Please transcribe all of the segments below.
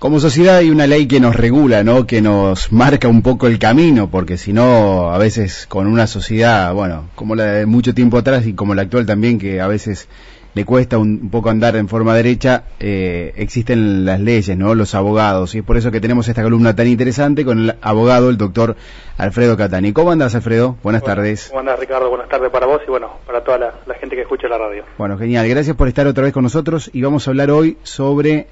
Como sociedad hay una ley que nos regula, ¿no? Que nos marca un poco el camino, porque si no, a veces con una sociedad, bueno, como la de mucho tiempo atrás y como la actual también, que a veces le cuesta un, poco andar en forma derecha, eh, existen las leyes, ¿no? Los abogados. Y es por eso que tenemos esta columna tan interesante con el abogado, el doctor Alfredo Catani. ¿Cómo andas, Alfredo? Buenas tardes. ¿Cómo andas, Ricardo? Buenas tardes para vos y bueno, para toda la, la gente que escucha la radio. Bueno, genial. Gracias por estar otra vez con nosotros y vamos a hablar hoy sobre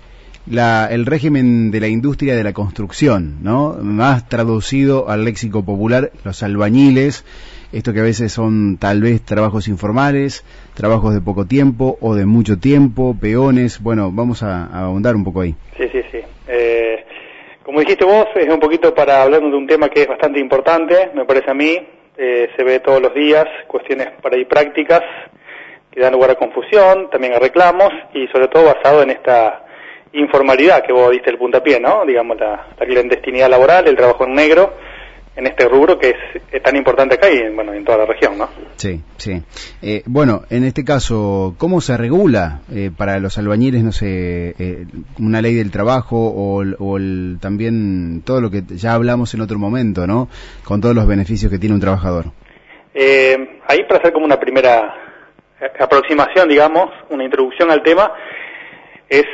el régimen de la industria de la construcción, ¿no? Más traducido al léxico popular, los albañiles, esto que a veces son tal vez trabajos informales, trabajos de poco tiempo o de mucho tiempo, peones, bueno, vamos a, ahondar un poco ahí. Sí, sí, sí. Eh, como dijiste vos, es un poquito para hablar de un tema que es bastante importante, me parece a mí, eh, se ve todos los días, cuestiones para ahí prácticas que dan lugar a confusión, también a reclamos y sobre todo basado en esta informalidad que vos diste el puntapié, ¿no? Digamos, la, la clandestinidad laboral, el trabajo en negro, en este rubro que es, tan importante acá y bueno, en toda la región, ¿no? Sí, sí. Eh, bueno, en este caso, ¿cómo se regula eh, para los albañiles, no sé, eh, una ley del trabajo o, el, también todo lo que ya hablamos en otro momento, ¿no? Con todos los beneficios que tiene un trabajador. ahí para hacer como una primera aproximación, digamos, una introducción al tema, es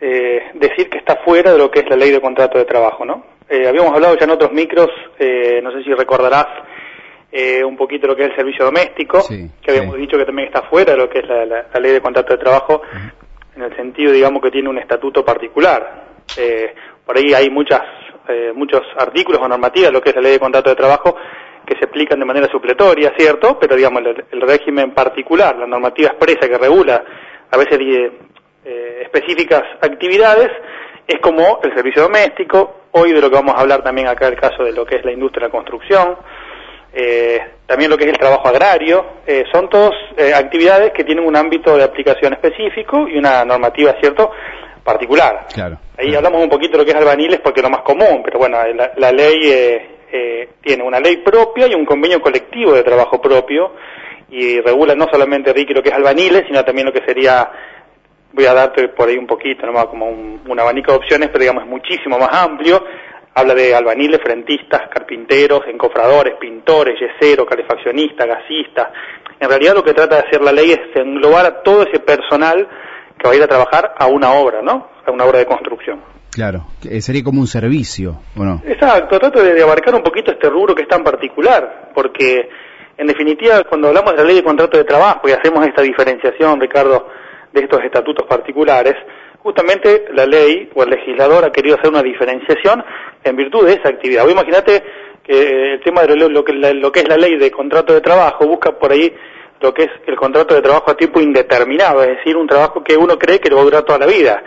eh, decir que está fuera de lo que es la ley de contrato de trabajo, ¿no? Eh, habíamos hablado ya en otros micros, eh, no sé si recordarás eh, un poquito lo que es el servicio doméstico, que habíamos dicho que también está fuera de lo que es la, ley de contrato de trabajo, en el sentido, digamos, que tiene un estatuto particular. por ahí hay muchas, muchos artículos o normativas lo que es la ley de contrato de trabajo que se aplican de manera supletoria, ¿cierto? Pero, digamos, el, el régimen particular, la normativa expresa que regula a veces eh, específicas actividades, es como el servicio doméstico, hoy de lo que vamos a hablar también acá el caso de lo que es la industria de la construcción, eh, también lo que es el trabajo agrario, eh, son todas actividades que tienen un ámbito de aplicación específico y una normativa, ¿cierto?, particular. Claro, Ahí hablamos un poquito de lo que es albaniles porque es lo más común, pero bueno, la, ley tiene una ley propia y un convenio colectivo de trabajo propio y regula no solamente, Ricky, lo que es albaniles, sino también lo que sería voy a darte por ahí un poquito, nomás como un, abanico de opciones, pero digamos es muchísimo más amplio. Habla de albaniles, frentistas, carpinteros, encofradores, pintores, yeseros, calefaccionistas, gasistas. En realidad lo que trata de hacer la ley es englobar a todo ese personal que va a ir a trabajar a una obra, ¿no? A una obra de construcción. Claro, sería como un servicio, ¿o no? Exacto, trato de, abarcar un poquito este rubro que es tan particular, porque en definitiva cuando hablamos de la ley de contrato de trabajo y hacemos esta diferenciación, Ricardo, de estos estatutos particulares, justamente la ley o el legislador ha querido hacer una diferenciación en virtud de esa actividad. Vos imagínate que el tema de lo, que, es la ley de contrato de trabajo busca por ahí lo que es el contrato de trabajo a tiempo indeterminado, es decir, un trabajo que uno cree que lo va a durar toda la vida.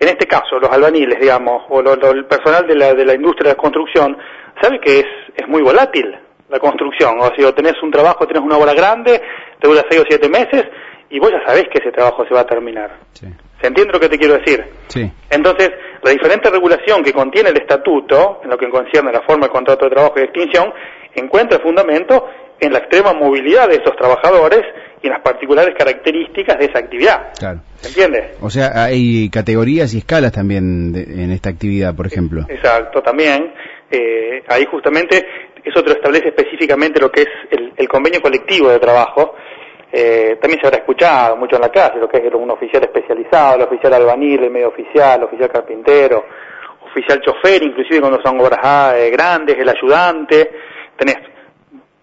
En este caso, los albaniles, digamos, o el personal de la, de la industria de la construcción, sabe que es, es muy volátil la construcción. O sea, tenés un trabajo, tenés una obra grande, te dura seis o siete meses, y vos ya sabés que ese trabajo se va a terminar. ¿Se entiende lo que te quiero decir? Sí. Entonces, la diferente regulación que contiene el estatuto, en lo que concierne la forma de contrato de trabajo y de extinción, encuentra fundamento en la extrema movilidad de esos trabajadores y en las particulares características de esa actividad. Claro. ¿Se entiende? O sea, hay categorías y escalas también en esta actividad, por ejemplo. Exacto, también. Eh, ahí justamente eso te lo establece específicamente lo que es el convenio colectivo de trabajo, eh, también se habrá escuchado mucho en la clase lo que es un oficial especializado, el oficial albanil, el medio oficial, el oficial carpintero, oficial chofer, inclusive cuando son obras ah, eh, grandes, el ayudante, tenés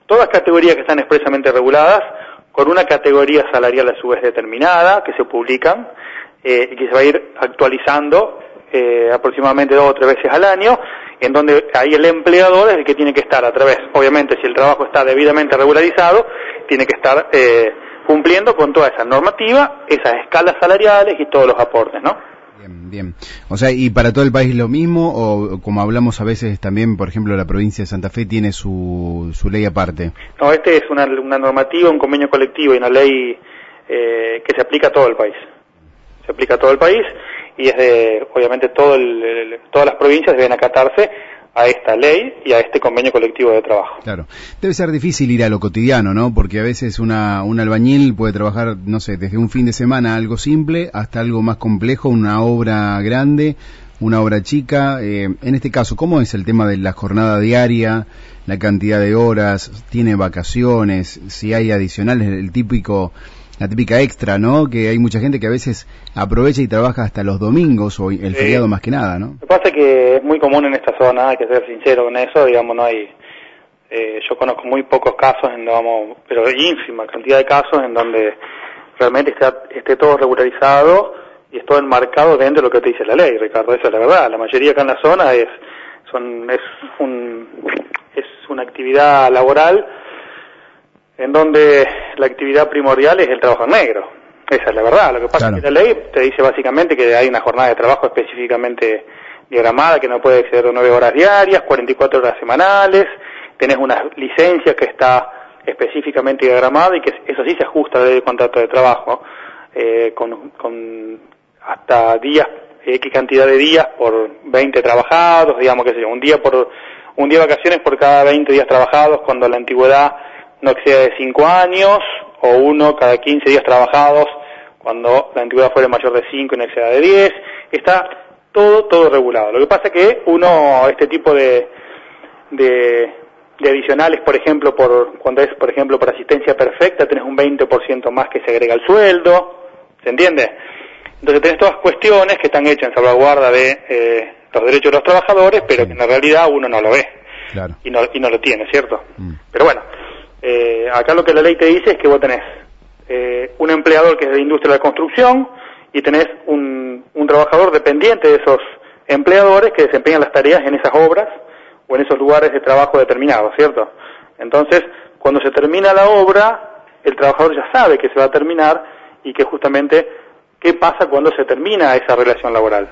todas categorías que están expresamente reguladas, con una categoría salarial a su vez determinada, que se publican, eh, y que se va a ir actualizando eh, aproximadamente dos o tres veces al año, en donde ahí el empleador es el que tiene que estar a través, obviamente si el trabajo está debidamente regularizado, tiene que estar eh, cumpliendo con toda esa normativa, esas escalas salariales y todos los aportes, ¿no? Bien, bien. O sea, ¿y para todo el país lo mismo? O como hablamos a veces también, por ejemplo, la provincia de Santa Fe tiene su, su ley aparte? No, este es una, una normativa, un convenio colectivo y una ley eh, que se aplica a todo el país. Se aplica a todo el país y es de, obviamente, todo todas las provincias deben acatarse a esta ley y a este convenio colectivo de trabajo. Claro. Debe ser difícil ir a lo cotidiano, ¿no? Porque a veces una, un albañil puede trabajar, no sé, desde un fin de semana algo simple hasta algo más complejo, una obra grande. una obra chica. Eh, en este caso, ¿cómo es el tema de la jornada diaria, la cantidad de horas, tiene vacaciones, si hay adicionales, el típico la típica extra, ¿no? Que hay mucha gente que a veces aprovecha y trabaja hasta los domingos o el feriado más que nada, ¿no? Lo que pasa es que es muy común en esta zona, hay que ser sincero con eso, digamos, no hay... Eh, yo conozco muy pocos casos, en, vamos, pero ínfima cantidad de casos en donde realmente está, esté todo regularizado y es todo enmarcado dentro de lo que te dice la ley, Ricardo, esa es la verdad. La mayoría acá en la zona es, son, es, un, es una actividad laboral en donde la actividad primordial es el trabajo negro. Esa es la verdad. Lo que pasa es que la ley te dice básicamente que hay una jornada de trabajo específicamente diagramada que no puede exceder de nueve horas diarias, 44 horas semanales, tenés una licencia que está específicamente diagramada y que eso sí se ajusta a la ley de contrato de trabajo, eh, con, con hasta días, X cantidad de días por 20 trabajados, digamos que sé un día por un día de vacaciones por cada 20 días trabajados, cuando la antigüedad no excede de 5 años, o uno cada 15 días trabajados, cuando la antigüedad fuera mayor de 5 y no exceda de 10. Está todo, todo regulado. Lo que pasa es que uno, este tipo de, de, de adicionales, por ejemplo, por cuando es, por ejemplo, por asistencia perfecta, tenés un 20% más que se agrega al sueldo, ¿se entiende? Entonces tenés todas cuestiones que están hechas en salvaguarda de eh, los derechos de los trabajadores, pero que en la realidad uno no lo ve. Claro. Y, no, y no lo tiene, ¿cierto? Mm. Pero bueno, eh, acá lo que la ley te dice es que vos tenés eh, un empleador que es de industria de la construcción y tenés un, un trabajador dependiente de esos empleadores que desempeñan las tareas en esas obras o en esos lugares de trabajo determinados, ¿cierto? Entonces, cuando se termina la obra, el trabajador ya sabe que se va a terminar y que justamente qué pasa cuando se termina esa relación laboral.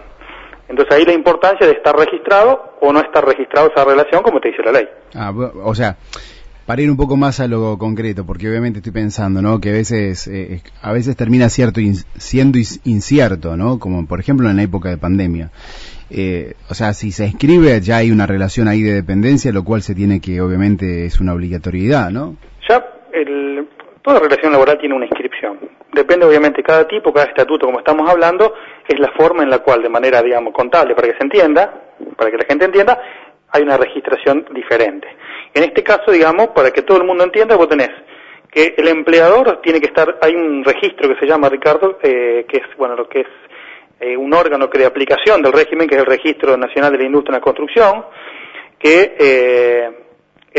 Entonces ahí la importancia de estar registrado o no estar registrado esa relación como te dice la ley. Ah, o sea, para ir un poco más a lo concreto, porque obviamente estoy pensando, ¿no? Que a veces, eh, a veces termina cierto siendo incierto, ¿no? Como por ejemplo en la época de pandemia. Eh, o sea, si se escribe ya hay una relación ahí de dependencia, lo cual se tiene que, obviamente, es una obligatoriedad, ¿no? Ya, el, toda relación laboral tiene una inscripción. Depende, obviamente, cada tipo, cada estatuto, como estamos hablando, es la forma en la cual, de manera, digamos, contable, para que se entienda, para que la gente entienda, hay una registración diferente. En este caso, digamos, para que todo el mundo entienda, vos tenés que el empleador tiene que estar, hay un registro que se llama, Ricardo, eh, que es, bueno, lo que es eh, un órgano de aplicación del régimen, que es el Registro Nacional de la Industria de la Construcción, que eh,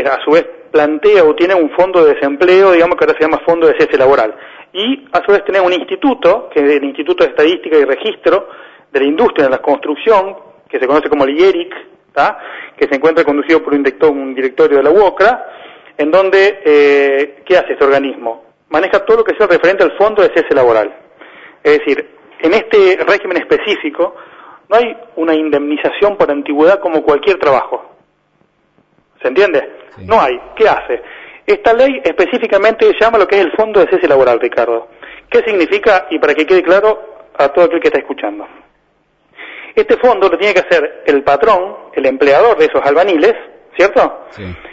a su vez plantea o tiene un fondo de desempleo, digamos que ahora se llama Fondo de Cese Laboral. Y a su vez tiene un instituto, que es el Instituto de Estadística y Registro de la Industria de la Construcción, que se conoce como el IERIC, que se encuentra conducido por un, director, un directorio de la UOCRA, en donde, eh, ¿qué hace este organismo? Maneja todo lo que sea referente al fondo de cese laboral. Es decir, en este régimen específico no hay una indemnización por antigüedad como cualquier trabajo. ¿Se entiende? No hay. ¿Qué hace? Esta ley específicamente llama lo que es el fondo de cese laboral, Ricardo. ¿Qué significa? Y para que quede claro a todo aquel que está escuchando. Este fondo lo tiene que hacer el patrón, el empleador de esos albaniles, ¿cierto?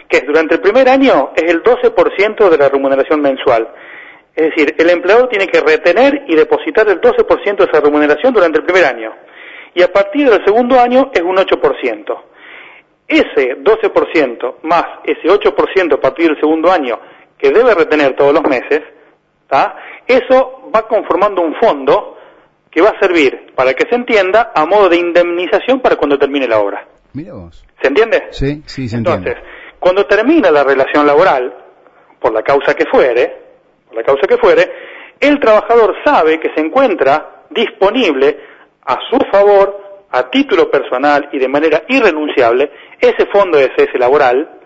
Que durante el primer año es el 12% de la remuneración mensual. Es decir, el empleador tiene que retener y depositar el 12% de esa remuneración durante el primer año. Y a partir del segundo año es un 8%. Ese 12% más ese 8% a partir del segundo año que debe retener todos los meses, eso va conformando un fondo que va a servir, para que se entienda, a modo de indemnización para cuando termine la obra. Mira vos. ¿Se entiende? Sí, sí, se Entonces, cuando termina la relación laboral, por la causa que fuere, por la causa que fuere, el trabajador sabe que se encuentra disponible a su favor, a título personal y de manera irrenunciable, ese fondo de cese laboral,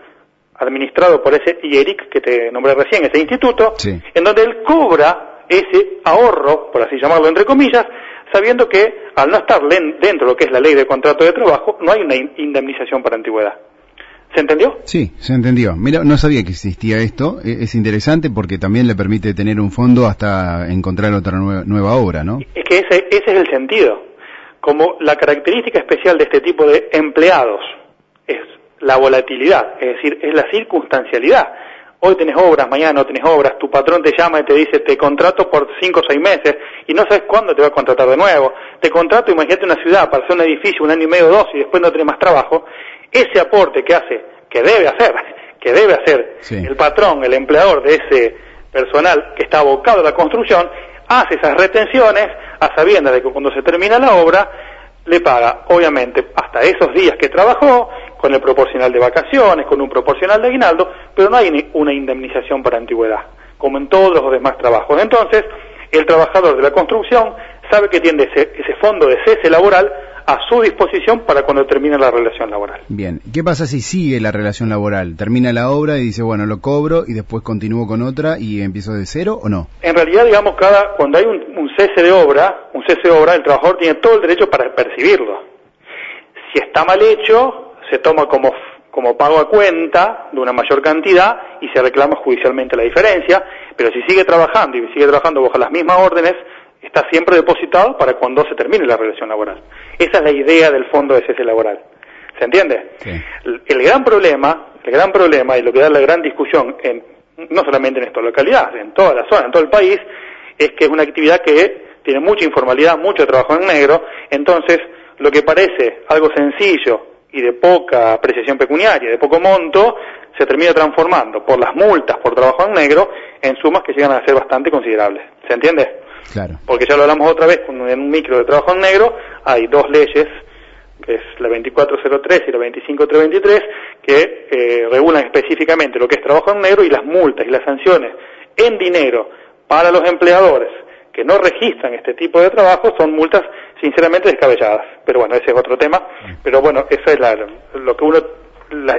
administrado por ese IERIC que te nombré recién, ese instituto, en donde él cobra ese ahorro, por así llamarlo entre comillas, sabiendo que al no estar dentro de lo que es la ley de contrato de trabajo, no hay una indemnización para antigüedad. ¿Se entendió? Sí, se entendió. Mira, no sabía que existía esto. E-, es interesante porque también le permite tener un fondo hasta encontrar otra nueva, obra, ¿no? Es que ese, ese es el sentido. Como la característica especial de este tipo de empleados es la volatilidad, es decir, es la circunstancialidad. Hoy tenés obras, mañana no tenés obras, tu patrón te llama y te dice te contrato por cinco o seis meses y no sabes cuándo te va a contratar de nuevo. Te contrato, imagínate una ciudad para hacer un edificio un año y medio o dos y después no tenés más trabajo. Ese aporte que hace, que debe hacer, que debe hacer el patrón, el empleador de ese personal que está abocado a la construcción, hace esas retenciones a sabiendas de que cuando se termina la obra le paga, obviamente, hasta esos días que trabajó, con el proporcional de vacaciones, con un proporcional de aguinaldo, pero no hay una indemnización por antigüedad, como en todos los demás trabajos. Entonces, el trabajador de la construcción sabe que tiene ese, ese fondo de cese laboral a su disposición para cuando termine la relación laboral. Bien, ¿qué pasa si sigue la relación laboral? ¿Termina la obra y dice, bueno, lo cobro y después continúo con otra y empiezo de cero o no? En realidad, digamos, cada cuando hay un, cese de obra, un cese de obra, el trabajador tiene todo el derecho para percibirlo. Si está mal hecho, se toma como como pago a cuenta de una mayor cantidad y se reclama judicialmente la diferencia, pero si sigue trabajando y sigue trabajando bajo las mismas órdenes, está siempre depositado para cuando se termine la relación laboral. Esa es la idea del fondo de cese laboral. ¿Se entiende? El, gran problema, el gran problema y lo que da la gran discusión en, no solamente en esta localidad, en toda la zona, en todo el país, es que es una actividad que tiene mucha informalidad, mucho trabajo en negro, entonces lo que parece algo sencillo y de poca apreciación pecuniaria, de poco monto, se termina transformando por las multas por trabajo en negro en sumas que llegan a ser bastante considerables. ¿Se entiende? Claro. Porque ya lo hablamos otra vez, en un micro de trabajo en negro hay dos leyes, que es la 2403 y la 25323, que eh, regulan específicamente lo que es trabajo en negro y las multas y las sanciones en dinero para los empleadores que no registran este tipo de trabajo son multas sinceramente descabelladas. Pero bueno, ese es otro tema. Pero bueno, eso es lo que uno,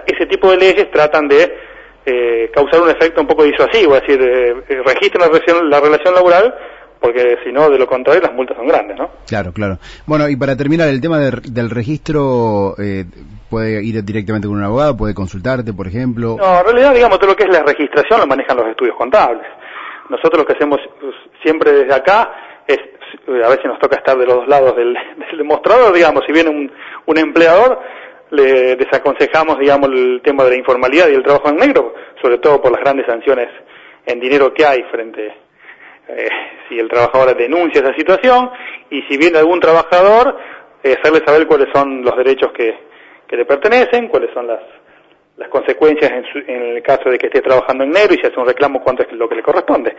ese tipo de leyes tratan de eh, causar un efecto un poco disuasivo, es decir, eh, registran la relación laboral porque si no, de lo contrario, las multas son grandes, ¿no? Claro, claro. Bueno, y para terminar, el tema del registro, eh, ¿puede ir directamente con un abogado? ¿Puede consultarte, por ejemplo? No, en realidad, digamos, todo lo que es la registración lo manejan los estudios contables. Nosotros lo que hacemos siempre desde acá es, a veces nos toca estar de los dos lados del, demostrador, digamos, si viene un, un empleador, le desaconsejamos, digamos, el tema de la informalidad y el trabajo en negro, sobre todo por las grandes sanciones en dinero que hay frente eh, si el trabajador denuncia esa situación y si viene algún trabajador, eh, hacerle saber cuáles son los derechos que, que le pertenecen, cuáles son las, las consecuencias en, en, el caso de que esté trabajando en negro y si hace un reclamo cuánto es lo que le corresponde.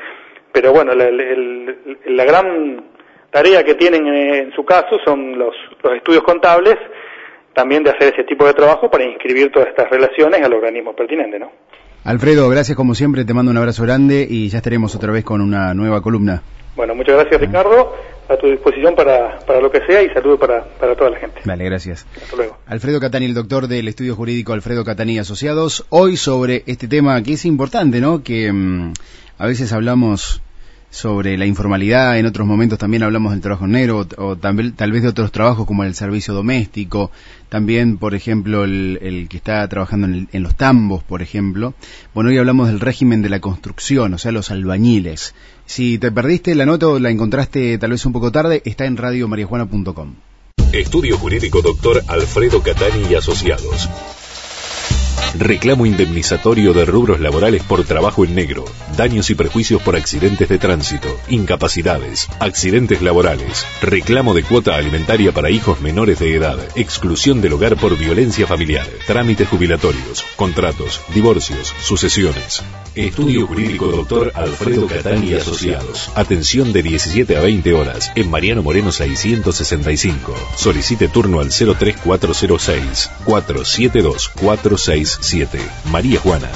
Pero bueno, la, la gran tarea que tienen en su caso son los, los estudios contables también de hacer ese tipo de trabajo para inscribir todas estas relaciones al organismo pertinente, ¿no? Alfredo, gracias como siempre, te mando un abrazo grande y ya estaremos otra vez con una nueva columna. Bueno, muchas gracias Ricardo, a tu disposición para, para lo que sea y saludo para, para toda la gente. Vale, gracias. Hasta luego. Alfredo Catani, el doctor del estudio jurídico Alfredo Catani Asociados, hoy sobre este tema que es importante, ¿no? Que mm, a veces hablamos sobre la informalidad, en otros momentos también hablamos del trabajo negro o, tal vez de otros trabajos como el servicio doméstico, también, por ejemplo, el, que está trabajando en, los tambos, por ejemplo. Bueno, hoy hablamos del régimen de la construcción, o sea, los albañiles. Si te perdiste la nota o la encontraste tal vez un poco tarde, está en radiomariajuana.com. Estudio Jurídico Doctor Alfredo Catani y Asociados. Reclamo indemnizatorio de rubros laborales por trabajo en negro, daños y perjuicios por accidentes de tránsito, incapacidades, accidentes laborales, reclamo de cuota alimentaria para hijos menores de edad, exclusión del hogar por violencia familiar, trámites jubilatorios, contratos, divorcios, sucesiones. Estudio Jurídico Doctor Alfredo Catani y Asociados. Atención de 17 a 20 horas en Mariano Moreno 665. Solicite turno al 03406 472 46 7. María Juana.